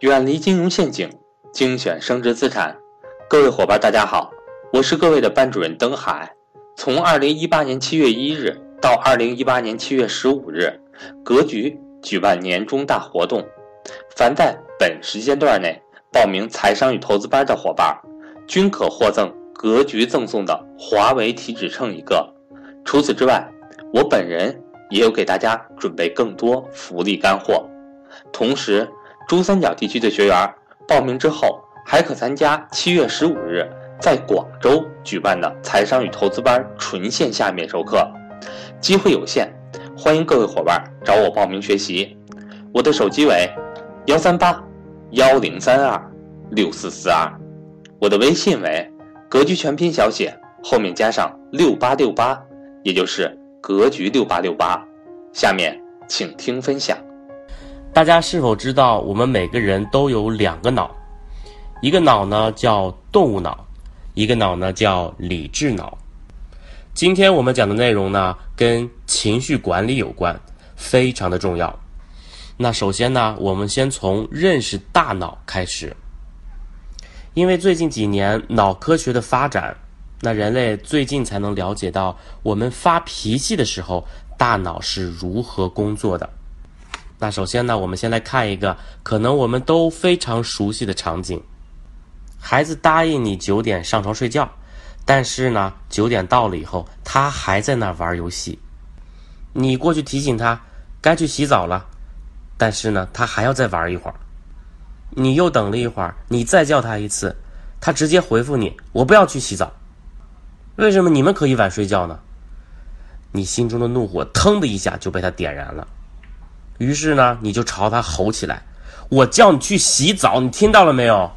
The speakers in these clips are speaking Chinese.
远离金融陷阱，精选升值资产。各位伙伴，大家好，我是各位的班主任登海。从二零一八年七月一日到二零一八年七月十五日，格局举办年终大活动，凡在本时间段内报名财商与投资班的伙伴，均可获赠格局赠送的华为体脂秤一个。除此之外，我本人也有给大家准备更多福利干货。同时，珠三角地区的学员报名之后，还可参加七月十五日在广州举办的财商与投资班纯线下面授课，机会有限，欢迎各位伙伴找我报名学习。我的手机为幺三八幺零三二六四四二，我的微信为格局全拼小写后面加上六八六八，也就是格局六八六八。下面请听分享。大家是否知道，我们每个人都有两个脑，一个脑呢叫动物脑，一个脑呢叫理智脑。今天我们讲的内容呢，跟情绪管理有关，非常的重要。那首先呢，我们先从认识大脑开始，因为最近几年脑科学的发展，那人类最近才能了解到，我们发脾气的时候，大脑是如何工作的。那首先呢，我们先来看一个可能我们都非常熟悉的场景：孩子答应你九点上床睡觉，但是呢，九点到了以后，他还在那玩游戏。你过去提醒他该去洗澡了，但是呢，他还要再玩一会儿。你又等了一会儿，你再叫他一次，他直接回复你：“我不要去洗澡。”为什么你们可以晚睡觉呢？你心中的怒火腾的一下就被他点燃了。于是呢，你就朝他吼起来：“我叫你去洗澡，你听到了没有？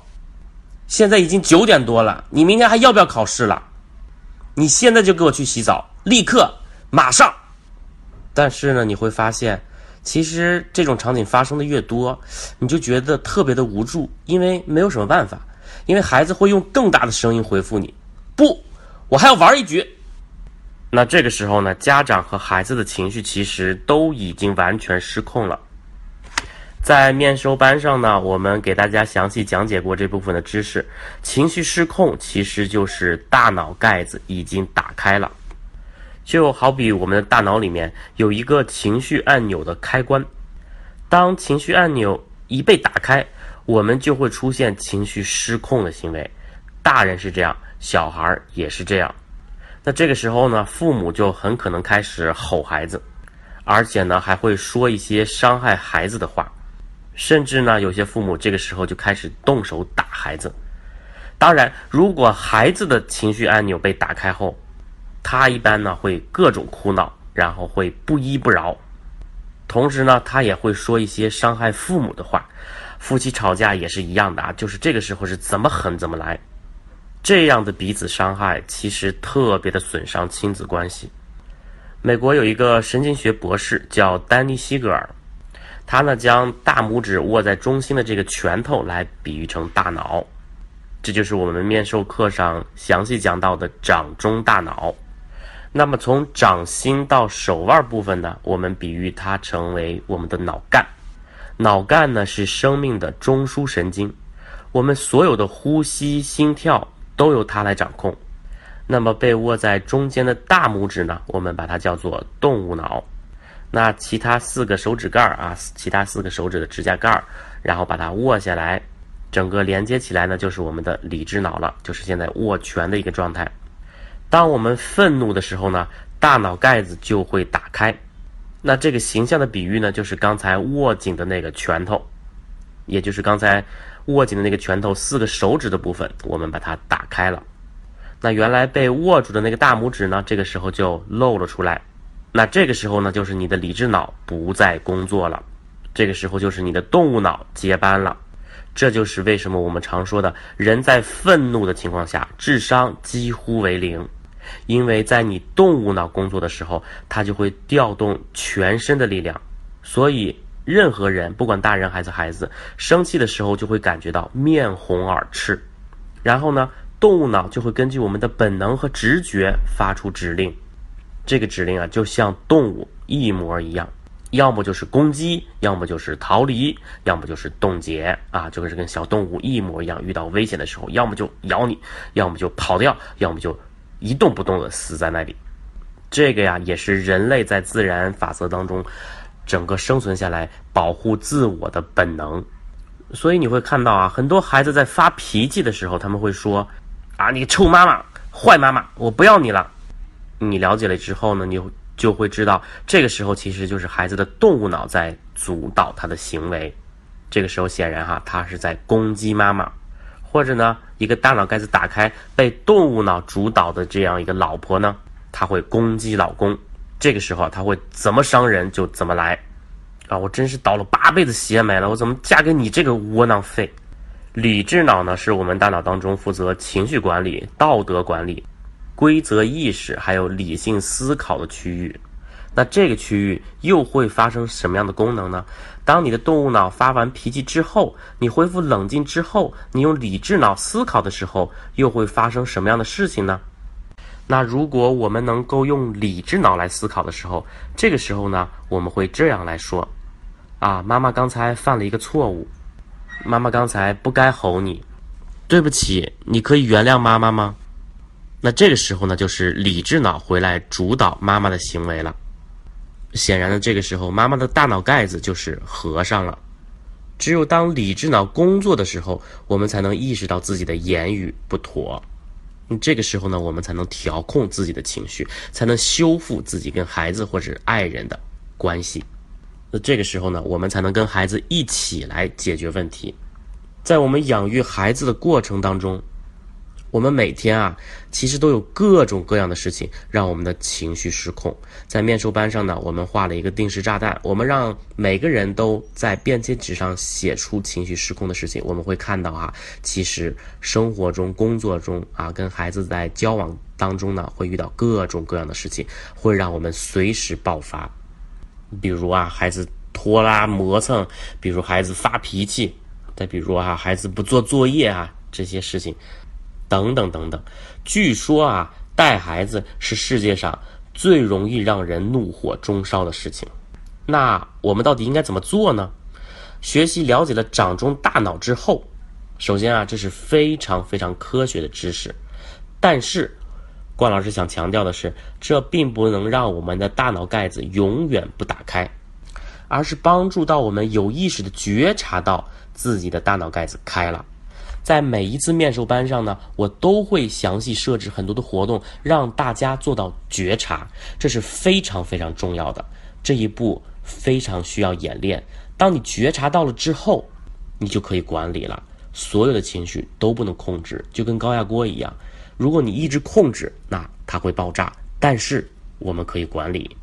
现在已经九点多了，你明天还要不要考试了？你现在就给我去洗澡，立刻，马上！”但是呢，你会发现，其实这种场景发生的越多，你就觉得特别的无助，因为没有什么办法，因为孩子会用更大的声音回复你：“不，我还要玩一局。”那这个时候呢，家长和孩子的情绪其实都已经完全失控了。在面授班上呢，我们给大家详细讲解过这部分的知识。情绪失控其实就是大脑盖子已经打开了，就好比我们的大脑里面有一个情绪按钮的开关，当情绪按钮一被打开，我们就会出现情绪失控的行为。大人是这样，小孩也是这样。那这个时候呢，父母就很可能开始吼孩子，而且呢还会说一些伤害孩子的话，甚至呢有些父母这个时候就开始动手打孩子。当然，如果孩子的情绪按钮被打开后，他一般呢会各种哭闹，然后会不依不饶，同时呢他也会说一些伤害父母的话。夫妻吵架也是一样的啊，就是这个时候是怎么狠怎么来。这样的彼此伤害，其实特别的损伤亲子关系。美国有一个神经学博士叫丹尼西格尔，他呢将大拇指握在中心的这个拳头来比喻成大脑，这就是我们面授课上详细讲到的掌中大脑。那么从掌心到手腕部分呢，我们比喻它成为我们的脑干。脑干呢是生命的中枢神经，我们所有的呼吸、心跳。都由它来掌控。那么被握在中间的大拇指呢？我们把它叫做动物脑。那其他四个手指盖儿啊，其他四个手指的指甲盖儿，然后把它握下来，整个连接起来呢，就是我们的理智脑了，就是现在握拳的一个状态。当我们愤怒的时候呢，大脑盖子就会打开。那这个形象的比喻呢，就是刚才握紧的那个拳头，也就是刚才。握紧的那个拳头，四个手指的部分，我们把它打开了。那原来被握住的那个大拇指呢，这个时候就露了出来。那这个时候呢，就是你的理智脑不再工作了，这个时候就是你的动物脑接班了。这就是为什么我们常说的人在愤怒的情况下，智商几乎为零，因为在你动物脑工作的时候，它就会调动全身的力量，所以。任何人，不管大人还是孩子，生气的时候就会感觉到面红耳赤，然后呢，动物脑就会根据我们的本能和直觉发出指令，这个指令啊，就像动物一模一样，要么就是攻击，要么就是逃离，要么就是冻结。啊，就跟是跟小动物一模一样，遇到危险的时候，要么就咬你，要么就跑掉，要么就一动不动的死在那里。这个呀，也是人类在自然法则当中整个生存下来、保护自我的本能。所以你会看到啊，很多孩子在发脾气的时候，他们会说：“啊，你臭妈妈，坏妈妈，我不要你了。”你了解了之后呢，你就会知道，这个时候其实就是孩子的动物脑在主导他的行为。这个时候显然哈，他是在攻击妈妈，或者呢，一个大脑盖子打开被动物脑主导的这样一个老婆呢，他会攻击老公。这个时候他会怎么伤人就怎么来，啊，我真是倒了八辈子血霉了，我怎么嫁给你这个窝囊废？理智脑呢，是我们大脑当中负责情绪管理、道德管理、规则意识还有理性思考的区域。那这个区域又会发生什么样的功能呢？当你的动物脑发完脾气之后，你恢复冷静之后，你用理智脑思考的时候，又会发生什么样的事情呢？那如果我们能够用理智脑来思考的时候，这个时候呢，我们会这样来说：啊，妈妈刚才犯了一个错误，妈妈刚才不该吼你，对不起，你可以原谅妈妈吗？那这个时候呢，就是理智脑回来主导妈妈的行为了。显然的，这个时候妈妈的大脑盖子就是合上了。只有当理智脑工作的时候，我们才能意识到自己的言语不妥。这个时候呢，我们才能调控自己的情绪，才能修复自己跟孩子或者爱人的关系。那这个时候呢，我们才能跟孩子一起来解决问题。在我们养育孩子的过程当中。我们每天啊，其实都有各种各样的事情让我们的情绪失控。在面授班上呢，我们画了一个定时炸弹，我们让每个人都在便签纸上写出情绪失控的事情。我们会看到啊，其实生活中、工作中啊，跟孩子在交往当中呢，会遇到各种各样的事情，会让我们随时爆发。比如啊，孩子拖拉磨蹭，比如孩子发脾气，再比如啊，孩子不做作业啊，这些事情。等等等等，据说啊，带孩子是世界上最容易让人怒火中烧的事情。那我们到底应该怎么做呢？学习了解了掌中大脑之后，首先啊，这是非常非常科学的知识。但是，关老师想强调的是，这并不能让我们的大脑盖子永远不打开，而是帮助到我们有意识的觉察到自己的大脑盖子开了。在每一次面授班上呢，我都会详细设置很多的活动，让大家做到觉察，这是非常非常重要的。这一步非常需要演练。当你觉察到了之后，你就可以管理了。所有的情绪都不能控制，就跟高压锅一样。如果你一直控制，那它会爆炸。但是我们可以管理，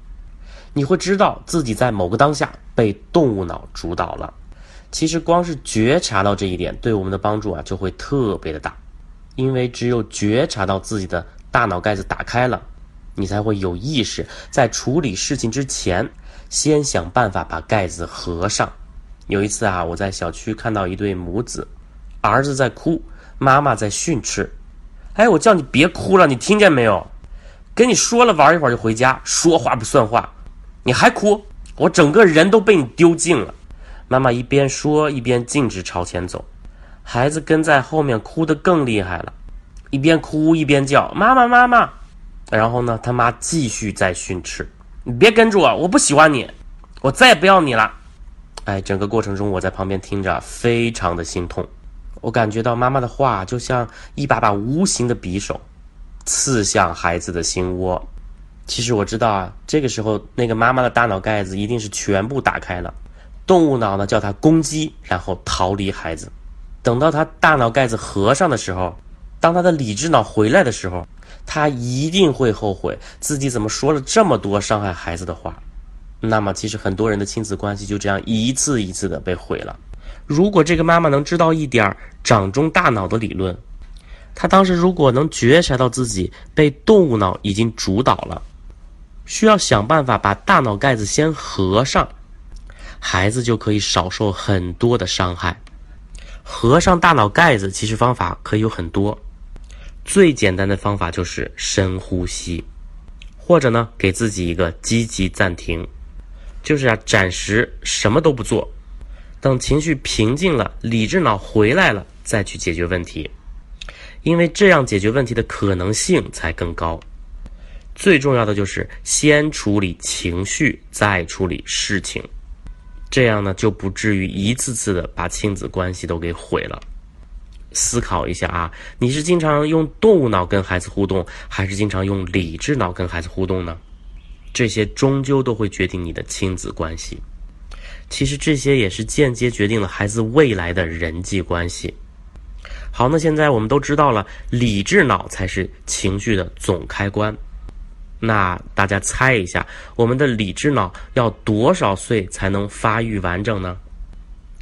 你会知道自己在某个当下被动物脑主导了。其实光是觉察到这一点，对我们的帮助啊就会特别的大，因为只有觉察到自己的大脑盖子打开了，你才会有意识在处理事情之前，先想办法把盖子合上。有一次啊，我在小区看到一对母子，儿子在哭，妈妈在训斥。哎，我叫你别哭了，你听见没有？跟你说了，玩一会儿就回家，说话不算话，你还哭，我整个人都被你丢尽了。妈妈一边说一边径直朝前走，孩子跟在后面哭得更厉害了，一边哭一边叫妈妈妈妈。然后呢，他妈继续在训斥：“你别跟着我，我不喜欢你，我再也不要你了。”哎，整个过程中我在旁边听着，非常的心痛。我感觉到妈妈的话就像一把把无形的匕首，刺向孩子的心窝。其实我知道啊，这个时候那个妈妈的大脑盖子一定是全部打开了。动物脑呢，叫他攻击，然后逃离孩子。等到他大脑盖子合上的时候，当他的理智脑回来的时候，他一定会后悔自己怎么说了这么多伤害孩子的话。那么，其实很多人的亲子关系就这样一次一次的被毁了。如果这个妈妈能知道一点儿掌中大脑的理论，她当时如果能觉察到自己被动物脑已经主导了，需要想办法把大脑盖子先合上。孩子就可以少受很多的伤害。合上大脑盖子，其实方法可以有很多。最简单的方法就是深呼吸，或者呢，给自己一个积极暂停，就是啊，暂时什么都不做，等情绪平静了，理智脑回来了，再去解决问题，因为这样解决问题的可能性才更高。最重要的就是先处理情绪，再处理事情，这样呢就不至于一次次的把亲子关系都给毁了。思考一下啊，你是经常用动物脑跟孩子互动，还是经常用理智脑跟孩子互动呢？这些终究都会决定你的亲子关系。其实这些也是间接决定了孩子未来的人际关系。好，那现在我们都知道了，理智脑才是情绪的总开关。那大家猜一下，我们的理智脑要多少岁才能发育完整呢？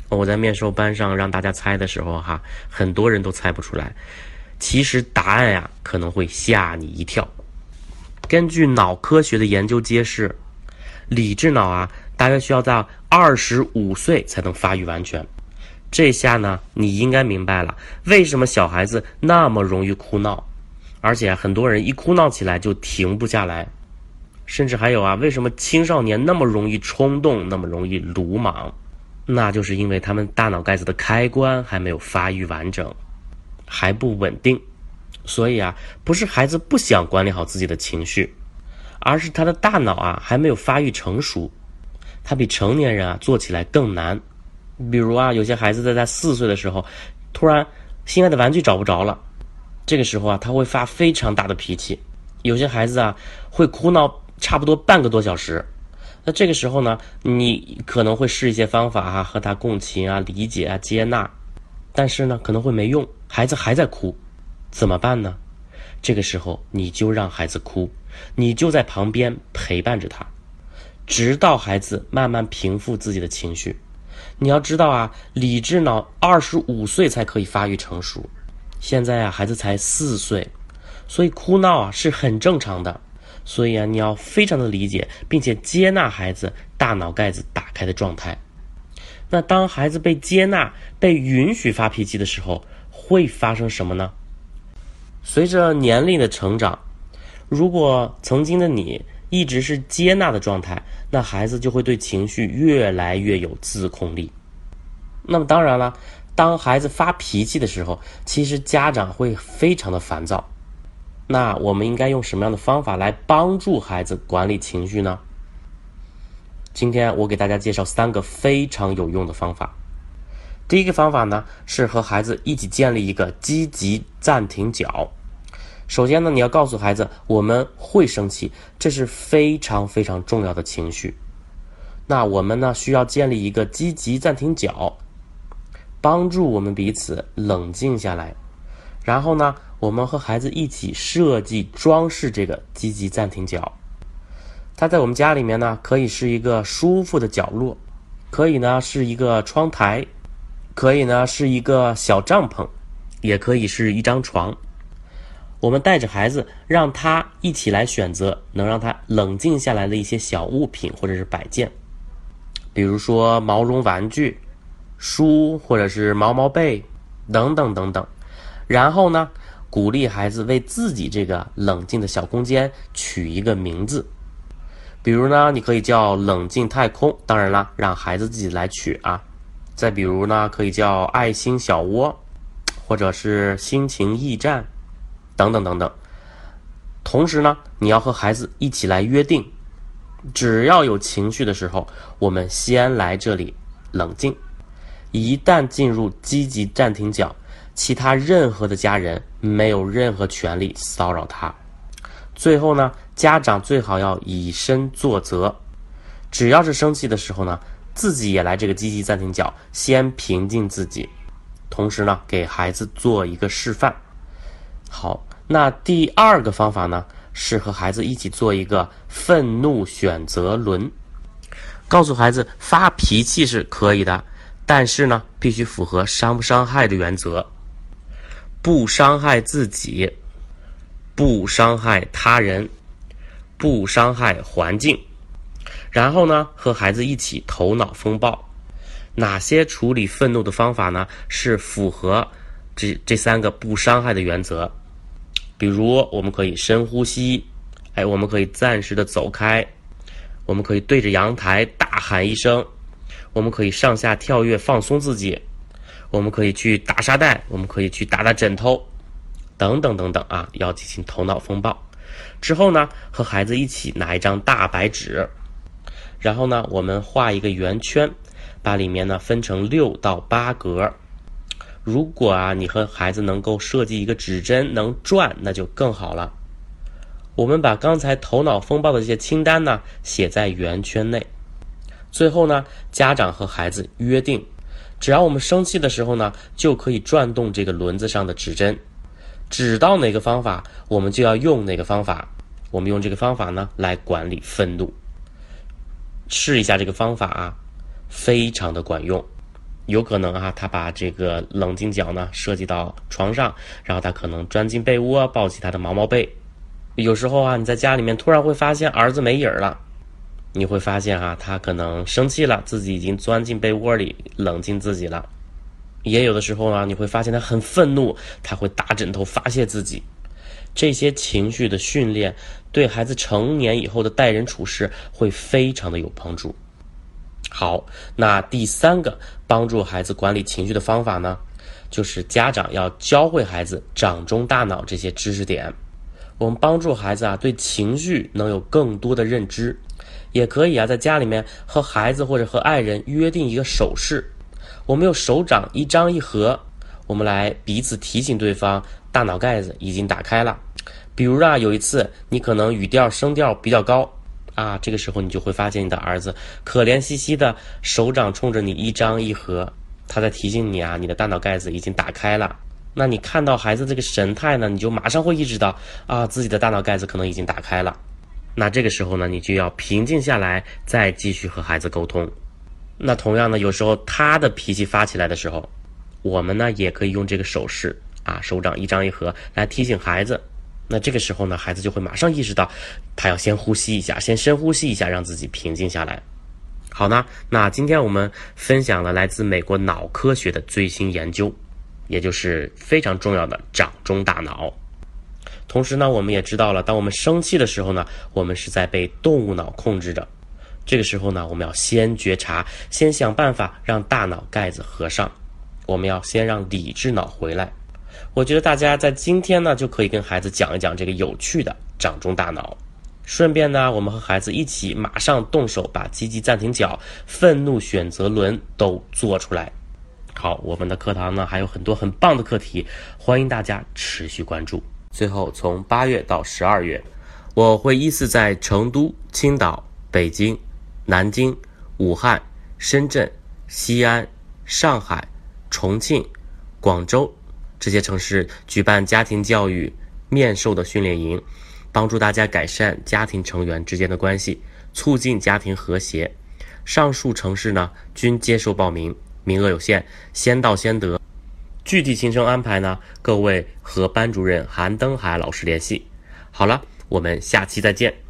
我在面授班上让大家猜的时候，哈，很多人都猜不出来。其实答案呀，可能会吓你一跳。根据脑科学的研究揭示，理智脑啊，大约需要在二十五岁才能发育完全。这下呢，你应该明白了，为什么小孩子那么容易哭闹，而且很多人一哭闹起来就停不下来，甚至还有啊，为什么青少年那么容易冲动，那么容易鲁莽？那就是因为他们大脑盖子的开关还没有发育完整，还不稳定，所以啊，不是孩子不想管理好自己的情绪，而是他的大脑啊还没有发育成熟，他比成年人啊做起来更难。比如啊，有些孩子在他四岁的时候，突然心爱的玩具找不着了，这个时候啊，他会发非常大的脾气。有些孩子啊会哭闹差不多半个多小时。那这个时候呢，你可能会试一些方法哈，和他共情啊、理解啊、接纳，但是呢，可能会没用，孩子还在哭，怎么办呢？这个时候你就让孩子哭，你就在旁边陪伴着他，直到孩子慢慢平复自己的情绪。你要知道啊，理智脑二十五岁才可以发育成熟，现在啊，孩子才四岁，所以哭闹啊是很正常的。所以啊，你要非常的理解，并且接纳孩子大脑盖子打开的状态。那当孩子被接纳、被允许发脾气的时候，会发生什么呢？随着年龄的成长，如果曾经的你一直是接纳的状态，那孩子就会对情绪越来越有自控力。那么当然了，当孩子发脾气的时候，其实家长会非常的烦躁。那我们应该用什么样的方法来帮助孩子管理情绪呢？今天我给大家介绍三个非常有用的方法。第一个方法呢，是和孩子一起建立一个积极暂停角。首先呢，你要告诉孩子，我们会生气，这是非常非常重要的情绪。那我们呢，需要建立一个积极暂停角，帮助我们彼此冷静下来。然后呢？我们和孩子一起设计装饰这个积极暂停角，它在我们家里面呢，可以是一个舒服的角落，可以呢是一个窗台，可以呢是一个小帐篷，也可以是一张床。我们带着孩子，让他一起来选择能让他冷静下来的一些小物品或者是摆件，比如说毛绒玩具、书或者是毛毛被等等等等。然后呢？鼓励孩子为自己这个冷静的小空间取一个名字，比如呢，你可以叫“冷静太空”，当然了，让孩子自己来取啊。再比如呢，可以叫“爱心小窝”，或者是“心情驿站”，等等等等。同时呢，你要和孩子一起来约定，只要有情绪的时候，我们先来这里冷静。一旦进入积极暂停角。其他任何的家人没有任何权利骚扰他。最后呢，家长最好要以身作则，只要是生气的时候呢，自己也来这个积极暂停角，先平静自己，同时呢，给孩子做一个示范。好，那第二个方法呢，是和孩子一起做一个愤怒选择轮，告诉孩子发脾气是可以的，但是呢，必须符合伤不伤害的原则。不伤害自己，不伤害他人，不伤害环境。然后呢，和孩子一起头脑风暴。哪些处理愤怒的方法呢？是符合这这三个不伤害的原则。比如，我们可以深呼吸，哎，我们可以暂时的走开，我们可以对着阳台大喊一声，我们可以上下跳跃放松自己，我们可以去打沙袋，我们可以去打打枕头，等等等等啊，要进行头脑风暴。之后呢，和孩子一起拿一张大白纸，然后呢，我们画一个圆圈，把里面呢分成六到八格。如果啊，你和孩子能够设计一个指针能转，那就更好了。我们把刚才头脑风暴的这些清单呢写在圆圈内。最后呢，家长和孩子约定，只要我们生气的时候呢，就可以转动这个轮子上的指针，指到哪个方法，我们就要用哪个方法。我们用这个方法呢来管理愤怒。试一下这个方法啊，非常的管用。有可能啊，他把这个冷静角呢设计到床上，然后他可能钻进被窝，抱起他的毛毛被。有时候啊，你在家里面突然会发现儿子没影儿了，你会发现啊，他可能生气了，自己已经钻进被窝里冷静自己了。也有的时候呢，你会发现他很愤怒，他会打枕头发泄自己。这些情绪的训练对孩子成年以后的待人处事会非常的有帮助。好，那第三个帮助孩子管理情绪的方法呢，就是家长要教会孩子掌中大脑这些知识点。我们帮助孩子啊，对情绪能有更多的认知，也可以啊，在家里面和孩子或者和爱人约定一个手势，我们用手掌一张一合，我们来彼此提醒对方，大脑盖子已经打开了。比如啊，有一次你可能语调声调比较高。啊，这个时候你就会发现你的儿子可怜兮兮的手掌冲着你一张一合，他在提醒你啊，你的大脑盖子已经打开了。那你看到孩子这个神态呢，你就马上会意识到啊，自己的大脑盖子可能已经打开了。那这个时候呢，你就要平静下来，再继续和孩子沟通。那同样呢，有时候他的脾气发起来的时候，我们呢也可以用这个手势啊，手掌一张一合来提醒孩子。那这个时候呢，孩子就会马上意识到，他要先呼吸一下，先深呼吸一下，让自己平静下来。好呢，那今天我们分享了来自美国脑科学的最新研究，也就是非常重要的掌中大脑。同时呢，我们也知道了，当我们生气的时候呢，我们是在被动物脑控制着。这个时候呢，我们要先觉察，先想办法让大脑盖子合上。我们要先让理智脑回来。我觉得大家在今天呢，就可以跟孩子讲一讲这个有趣的掌中大脑，顺便呢，我们和孩子一起马上动手把积极暂停角、愤怒选择轮都做出来。好，我们的课堂呢还有很多很棒的课题，欢迎大家持续关注。最后，从八月到十二月，我会依次在成都、青岛、北京、南京、武汉、深圳、西安、上海、重庆、广州。这些城市举办家庭教育面授的训练营，帮助大家改善家庭成员之间的关系，促进家庭和谐。上述城市呢均接受报名，名额有限，先到先得。具体行程安排呢，各位和班主任韩登海老师联系。好了，我们下期再见。